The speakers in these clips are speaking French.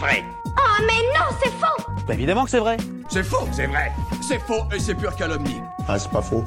vrai. Oh mais non, c'est faux Bah évidemment que c'est vrai. C'est faux, c'est vrai. C'est faux et c'est pure calomnie. Ah, c'est pas faux.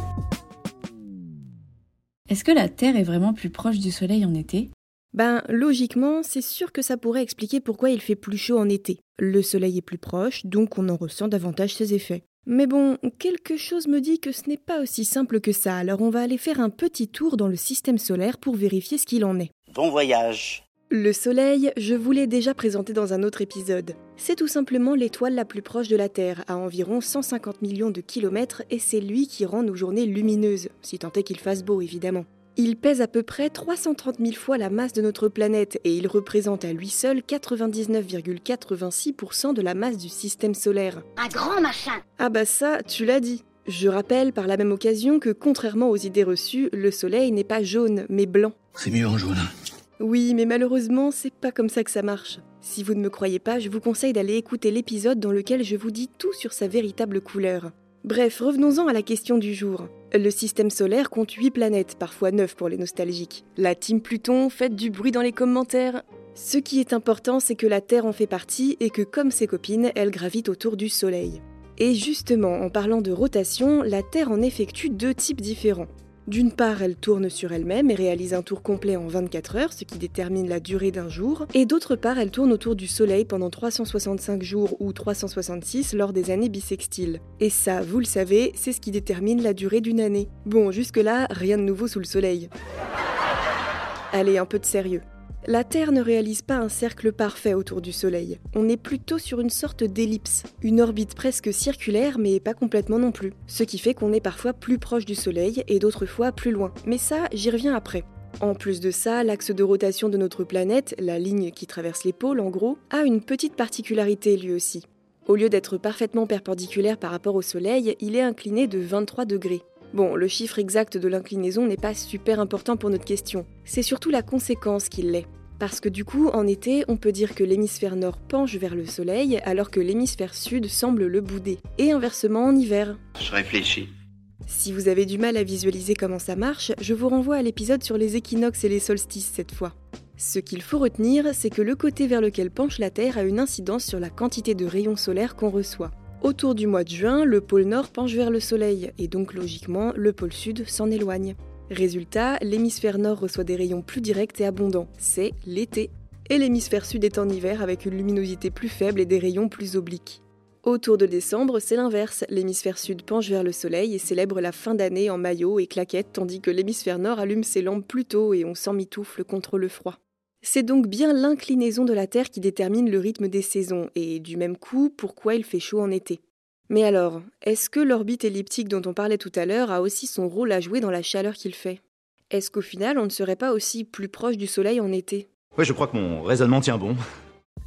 Est-ce que la Terre est vraiment plus proche du Soleil en été? Ben, logiquement, c'est sûr que ça pourrait expliquer pourquoi il fait plus chaud en été. Le Soleil est plus proche, donc on en ressent davantage ses effets. Mais bon, quelque chose me dit que ce n'est pas aussi simple que ça, alors on va aller faire un petit tour dans le système solaire pour vérifier ce qu'il en est. Bon voyage. Le Soleil, je vous l'ai déjà présenté dans un autre épisode. C'est tout simplement l'étoile la plus proche de la Terre, à environ 150 millions de kilomètres, et c'est lui qui rend nos journées lumineuses, si tant est qu'il fasse beau évidemment. Il pèse à peu près 330 000 fois la masse de notre planète et il représente à lui seul 99,86% de la masse du système solaire. Un grand machin Ah bah ça, tu l'as dit. Je rappelle par la même occasion que contrairement aux idées reçues, le Soleil n'est pas jaune, mais blanc. C'est mieux en jaune. Oui, mais malheureusement, c'est pas comme ça que ça marche. Si vous ne me croyez pas, je vous conseille d'aller écouter l'épisode dans lequel je vous dis tout sur sa véritable couleur. Bref, revenons-en à la question du jour. Le système solaire compte 8 planètes, parfois 9 pour les nostalgiques. La team Pluton, faites du bruit dans les commentaires. Ce qui est important, c'est que la Terre en fait partie et que, comme ses copines, elle gravite autour du Soleil. Et justement, en parlant de rotation, la Terre en effectue deux types différents. D'une part, elle tourne sur elle-même et réalise un tour complet en 24 heures, ce qui détermine la durée d'un jour, et d'autre part, elle tourne autour du Soleil pendant 365 jours ou 366 lors des années bissextiles. Et ça, vous le savez, c'est ce qui détermine la durée d'une année. Bon, jusque-là, rien de nouveau sous le Soleil. Allez, un peu de sérieux. La Terre ne réalise pas un cercle parfait autour du Soleil. On est plutôt sur une sorte d'ellipse, une orbite presque circulaire mais pas complètement non plus. Ce qui fait qu'on est parfois plus proche du Soleil et d'autres fois plus loin. Mais ça, j'y reviens après. En plus de ça, l'axe de rotation de notre planète, la ligne qui traverse les pôles en gros, a une petite particularité lui aussi. Au lieu d'être parfaitement perpendiculaire par rapport au Soleil, il est incliné de 23 degrés. Bon, le chiffre exact de l'inclinaison n'est pas super important pour notre question. C'est surtout la conséquence qu'il l'est. Parce que du coup, en été, on peut dire que l'hémisphère nord penche vers le soleil alors que l'hémisphère sud semble le bouder. Et inversement en hiver. Je réfléchis. Si vous avez du mal à visualiser comment ça marche, je vous renvoie à l'épisode sur les équinoxes et les solstices cette fois. Ce qu'il faut retenir, c'est que le côté vers lequel penche la Terre a une incidence sur la quantité de rayons solaires qu'on reçoit. Autour du mois de juin, le pôle nord penche vers le soleil, et donc logiquement, le pôle sud s'en éloigne. Résultat, l'hémisphère nord reçoit des rayons plus directs et abondants, c'est l'été. Et l'hémisphère sud est en hiver avec une luminosité plus faible et des rayons plus obliques. Autour de décembre, c'est l'inverse, l'hémisphère sud penche vers le soleil et célèbre la fin d'année en maillot et claquettes, tandis que l'hémisphère nord allume ses lampes plus tôt et on s'emmitoufle contre le froid. C'est donc bien l'inclinaison de la Terre qui détermine le rythme des saisons, et du même coup, pourquoi il fait chaud en été. Mais alors, est-ce que l'orbite elliptique dont on parlait tout à l'heure a aussi son rôle à jouer dans la chaleur qu'il fait? Est-ce qu'au final, on ne serait pas aussi plus proche du Soleil en été? Ouais, je crois que mon raisonnement tient bon.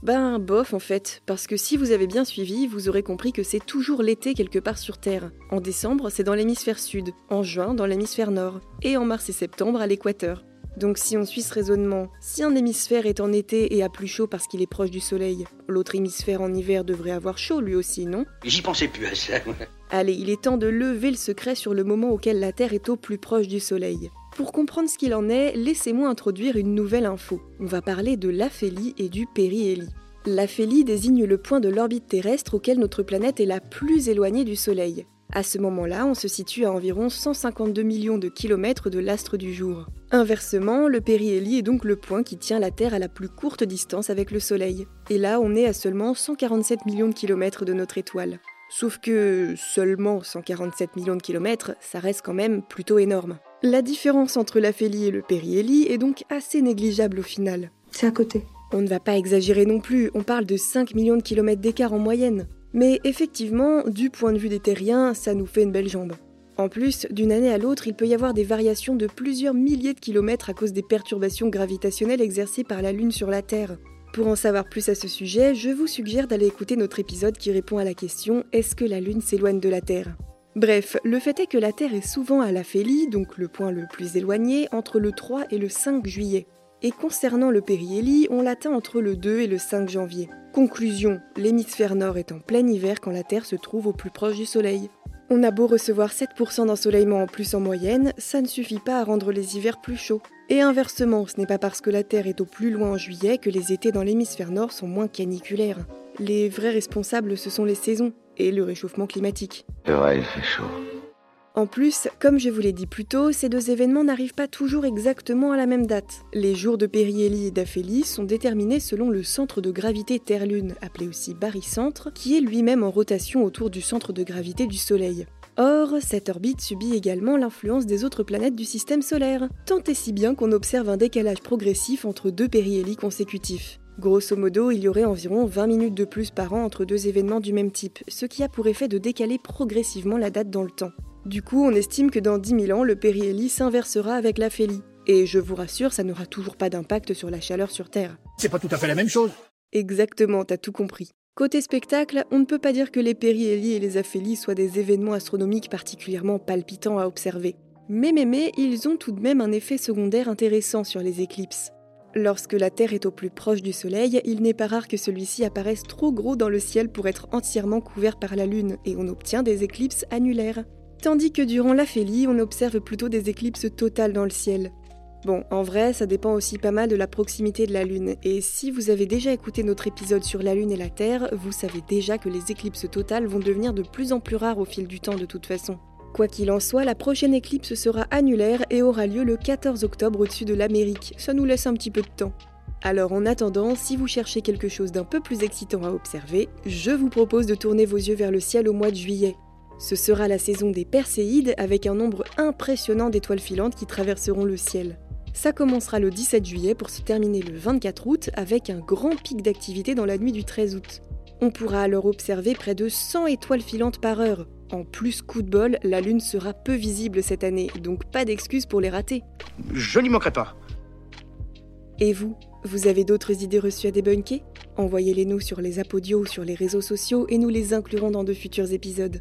Ben, bof en fait, parce que si vous avez bien suivi, vous aurez compris que c'est toujours l'été quelque part sur Terre. En décembre, c'est dans l'hémisphère sud, en juin, dans l'hémisphère nord, et en mars et septembre, à l'équateur. Donc si on suit ce raisonnement, si un hémisphère est en été et a plus chaud parce qu'il est proche du soleil, l'autre hémisphère en hiver devrait avoir chaud lui aussi, non? J'y pensais plus à ça. Allez, il est temps de lever le secret sur le moment auquel la Terre est au plus proche du soleil. Pour comprendre ce qu'il en est, laissez-moi introduire une nouvelle info. On va parler de l'aphélie et du périhélie. L'aphélie désigne le point de l'orbite terrestre auquel notre planète est la plus éloignée du Soleil. À ce moment-là, on se situe à environ 152 millions de kilomètres de l'astre du jour. Inversement, le périhélie est donc le point qui tient la Terre à la plus courte distance avec le Soleil. Et là, on est à seulement 147 millions de kilomètres de notre étoile. Sauf que seulement 147 millions de kilomètres, ça reste quand même plutôt énorme. La différence entre l'aphélie et le périhélie est donc assez négligeable au final. C'est à côté. On ne va pas exagérer non plus, on parle de 5 millions de kilomètres d'écart en moyenne. Mais effectivement, du point de vue des terriens, ça nous fait une belle jambe. En plus, d'une année à l'autre, il peut y avoir des variations de plusieurs milliers de kilomètres à cause des perturbations gravitationnelles exercées par la Lune sur la Terre. Pour en savoir plus à ce sujet, je vous suggère d'aller écouter notre épisode qui répond à la question Est-ce que la Lune s'éloigne de la Terre? Bref, le fait est que la Terre est souvent à l'aphélie, donc le point le plus éloigné, entre le 3 et le 5 juillet. Et concernant le périhélie, on l'atteint entre le 2 et le 5 janvier. Conclusion, l'hémisphère nord est en plein hiver quand la Terre se trouve au plus proche du Soleil. On a beau recevoir 7% d'ensoleillement en plus en moyenne, ça ne suffit pas à rendre les hivers plus chauds. Et inversement, ce n'est pas parce que la Terre est au plus loin en juillet que les étés dans l'hémisphère nord sont moins caniculaires. Les vrais responsables, ce sont les saisons et le réchauffement climatique. Fait chaud. En plus, comme je vous l'ai dit plus tôt, ces deux événements n'arrivent pas toujours exactement à la même date. Les jours de périhélie et d'aphélie sont déterminés selon le centre de gravité Terre-Lune, appelé aussi barycentre, qui est lui-même en rotation autour du centre de gravité du Soleil. Or, cette orbite subit également l'influence des autres planètes du système solaire, tant et si bien qu'on observe un décalage progressif entre deux périhélies consécutifs. Grosso modo, il y aurait environ 20 minutes de plus par an entre deux événements du même type, ce qui a pour effet de décaler progressivement la date dans le temps. Du coup, on estime que dans 10 000 ans, le périhélie s'inversera avec l'aphélie. Et je vous rassure, ça n'aura toujours pas d'impact sur la chaleur sur Terre. C'est pas tout à fait la même chose. Exactement, t'as tout compris. Côté spectacle, on ne peut pas dire que les périhélies et les aphélies soient des événements astronomiques particulièrement palpitants à observer. Mais mais mais, ils ont tout de même un effet secondaire intéressant sur les éclipses. Lorsque la Terre est au plus proche du Soleil, il n'est pas rare que celui-ci apparaisse trop gros dans le ciel pour être entièrement couvert par la Lune, et on obtient des éclipses annulaires. Tandis que durant l'aphélie, on observe plutôt des éclipses totales dans le ciel. Bon, en vrai, ça dépend aussi pas mal de la proximité de la Lune, et si vous avez déjà écouté notre épisode sur la Lune et la Terre, vous savez déjà que les éclipses totales vont devenir de plus en plus rares au fil du temps de toute façon. Quoi qu'il en soit, la prochaine éclipse sera annulaire et aura lieu le 14 octobre au-dessus de l'Amérique, ça nous laisse un petit peu de temps. Alors en attendant, si vous cherchez quelque chose d'un peu plus excitant à observer, je vous propose de tourner vos yeux vers le ciel au mois de juillet. Ce sera la saison des Perséides avec un nombre impressionnant d'étoiles filantes qui traverseront le ciel. Ça commencera le 17 juillet pour se terminer le 24 août avec un grand pic d'activité dans la nuit du 13 août. On pourra alors observer près de 100 étoiles filantes par heure. En plus, coup de bol, la Lune sera peu visible cette année, donc pas d'excuses pour les rater. Je n'y manquerai pas. Et vous, vous avez d'autres idées reçues à débunker? Envoyez-les nous sur les apodios ou sur les réseaux sociaux et nous les inclurons dans de futurs épisodes.